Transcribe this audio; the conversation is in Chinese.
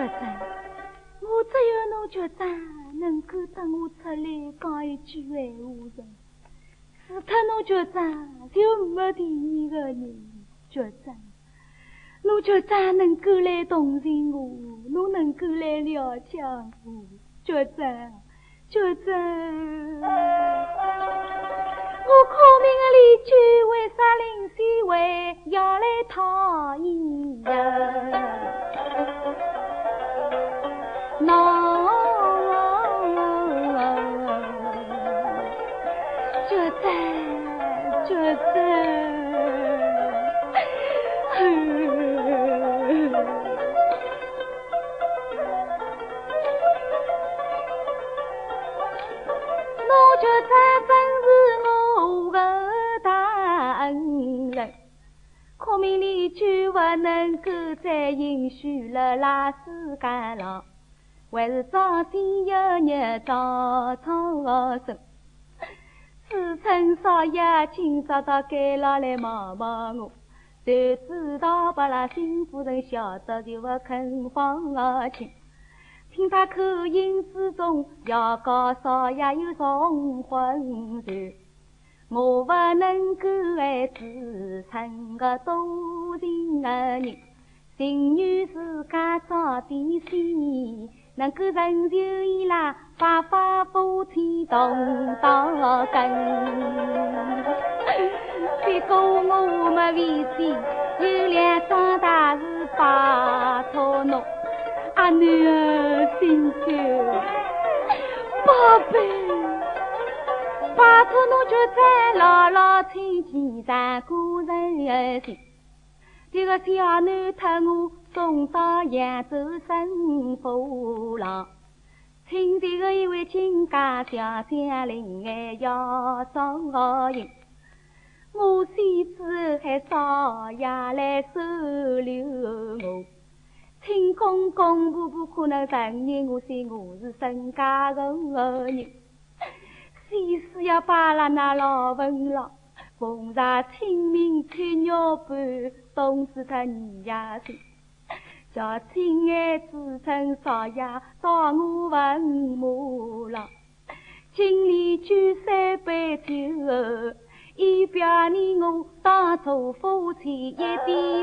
局长，我只有侬局长能够等我出来讲一句闲话的，除脱侬局长就没第二个人。局长，侬局长能够来同情我，侬能够来了解我，局长，局长。我苦命的邻居，为啥临时会要来讨厌呀？我却才本是我的大恩人可命里却不能够再允许了那世间上还是早信有日早超生。自称少爷今朝到街上来望望我，就知道把那新夫人晓得就不肯放心。听他口音之中，要告少爷有重婚事。我不能够爱自称个多情的人，情愿自家早点死，能够成就伊拉发发福天动到根。别过我没危险，有两桩大事拜托侬，阿女儿心焦，宝贝。拜托侬就再牢牢听见咱古人心。 这个小囡托我送到扬州生父郎，请这个一位亲家小将领哎要照应。我妻子还少爷来收留我，请公公婆婆可能承认我说我是沈家的人。先是要把那老文郎奉上清明吹鸟般冻死他你呀，叫亲爱子称少爷找我问母郎，敬里举三杯酒，以表你我当初夫妻一点